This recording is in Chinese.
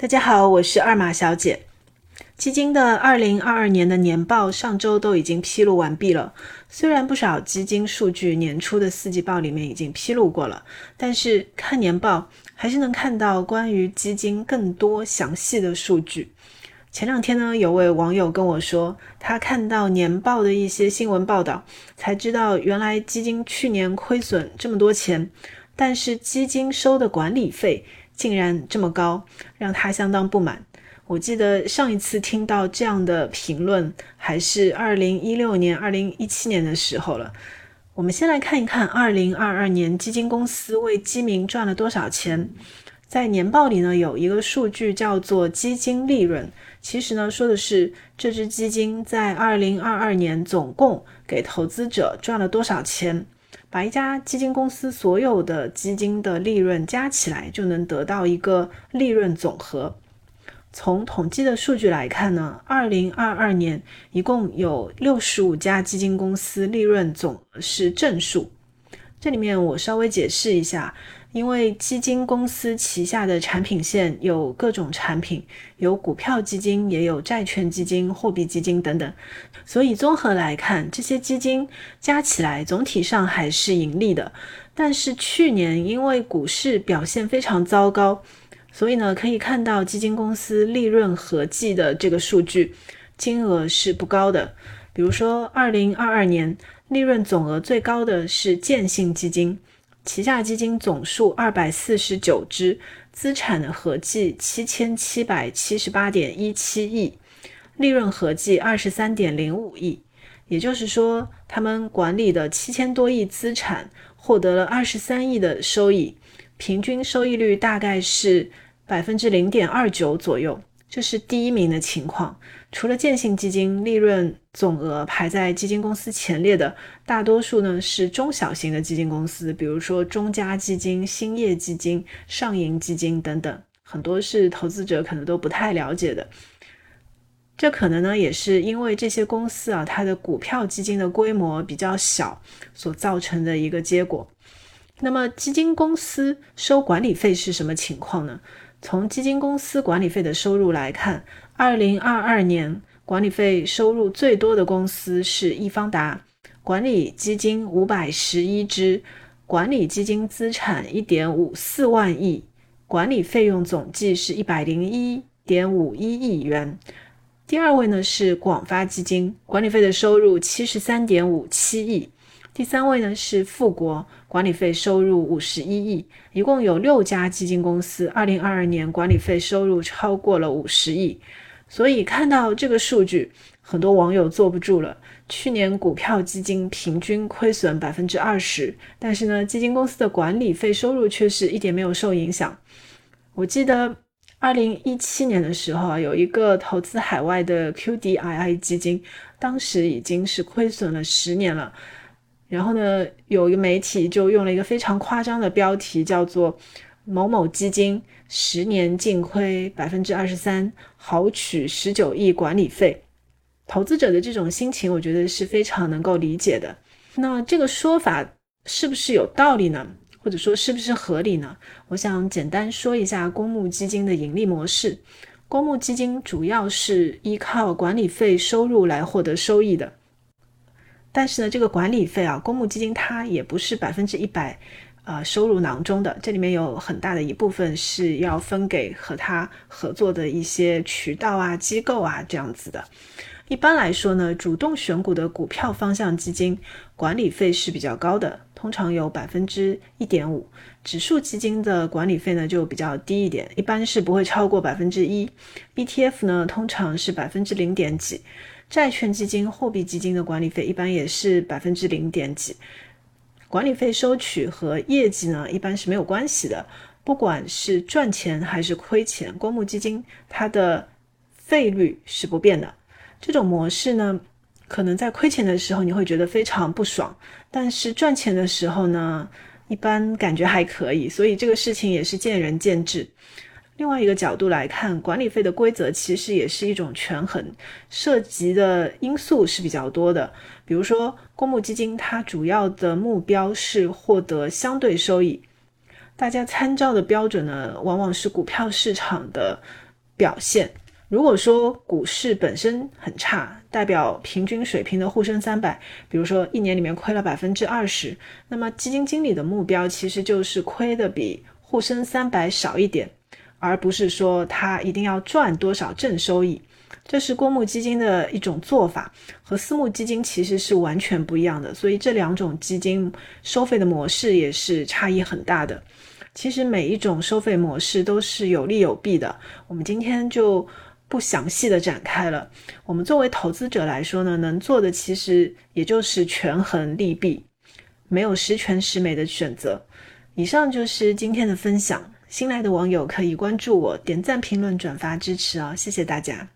大家好，我是二马小姐。基金的二零二二年的年报上周都已经披露完毕了。虽然不少基金数据年初的四季报里面已经披露过了，但是看年报还是能看到关于基金更多详细的数据。前两天呢，有位网友跟我说，他看到年报的一些新闻报道，才知道原来基金去年亏损这么多钱，但是基金收的管理费。竟然这么高，让他相当不满。我记得上一次听到这样的评论，还是二零一六年、二零一七年的时候了。我们先来看一看二零二二年基金公司为基民赚了多少钱。在年报里呢，有一个数据叫做基金利润，其实呢说的是这支基金在二零二二年总共给投资者赚了多少钱。把一家基金公司所有的基金的利润加起来，就能得到一个利润总和。从统计的数据来看呢，二零二二年一共有六十五家基金公司利润总是正数。这里面我稍微解释一下。因为基金公司旗下的产品线有各种产品，有股票基金，也有债券基金、货币基金等等，所以综合来看，这些基金加起来总体上还是盈利的。但是去年因为股市表现非常糟糕，所以呢，可以看到基金公司利润合计的这个数据金额是不高的。比如说，二零二二年利润总额最高的是建信基金。旗下基金总数二百四十九只，资产合计七千七百七十八点一七亿，利润合计二十三点零五亿。也就是说，他们管理的七千多亿资产获得了二十三亿的收益，平均收益率大概是百分之零点二九左右。这是第一名的情况。除了建信基金，利润总额排在基金公司前列的，大多数呢是中小型的基金公司，比如说中嘉基金、兴业基金、上银基金等等，很多是投资者可能都不太了解的。这可能呢也是因为这些公司啊，它的股票基金的规模比较小所造成的一个结果。那么基金公司收管理费是什么情况呢？从基金公司管理费的收入来看，二零二二年管理费收入最多的公司是易方达，管理基金五百十一只，管理基金资产一点五四万亿，管理费用总计是一百零一点五一亿元。第二位呢是广发基金，管理费的收入七十三点五七亿。第三位呢是富国，管理费收入五十一亿，一共有六家基金公司，二零二二年管理费收入超过了五十亿。所以看到这个数据，很多网友坐不住了。去年股票基金平均亏损百分之二十，但是呢，基金公司的管理费收入却是一点没有受影响。我记得二零一七年的时候啊，有一个投资海外的 QDII 基金，当时已经是亏损了十年了。然后呢，有一个媒体就用了一个非常夸张的标题，叫做“某某基金十年净亏百分之二十三，豪取十九亿管理费”。投资者的这种心情，我觉得是非常能够理解的。那这个说法是不是有道理呢？或者说是不是合理呢？我想简单说一下公募基金的盈利模式。公募基金主要是依靠管理费收入来获得收益的。但是呢，这个管理费啊，公募基金它也不是百分之一百，呃，收入囊中的，这里面有很大的一部分是要分给和它合作的一些渠道啊、机构啊这样子的。一般来说呢，主动选股的股票方向基金管理费是比较高的，通常有百分之一点五；指数基金的管理费呢就比较低一点，一般是不会超过百分之一。ETF 呢，通常是百分之零点几。债券基金、货币基金的管理费一般也是百分之零点几，管理费收取和业绩呢一般是没有关系的，不管是赚钱还是亏钱，公募基金它的费率是不变的。这种模式呢，可能在亏钱的时候你会觉得非常不爽，但是赚钱的时候呢，一般感觉还可以，所以这个事情也是见仁见智。另外一个角度来看，管理费的规则其实也是一种权衡，涉及的因素是比较多的。比如说，公募基金它主要的目标是获得相对收益，大家参照的标准呢，往往是股票市场的表现。如果说股市本身很差，代表平均水平的沪深三百，比如说一年里面亏了百分之二十，那么基金经理的目标其实就是亏的比沪深三百少一点，而不是说他一定要赚多少正收益。这是公募基金的一种做法，和私募基金其实是完全不一样的，所以这两种基金收费的模式也是差异很大的。其实每一种收费模式都是有利有弊的，我们今天就不详细的展开了。我们作为投资者来说呢，能做的其实也就是权衡利弊，没有十全十美的选择。以上就是今天的分享，新来的网友可以关注我，点赞、评论、转发支持哦，谢谢大家。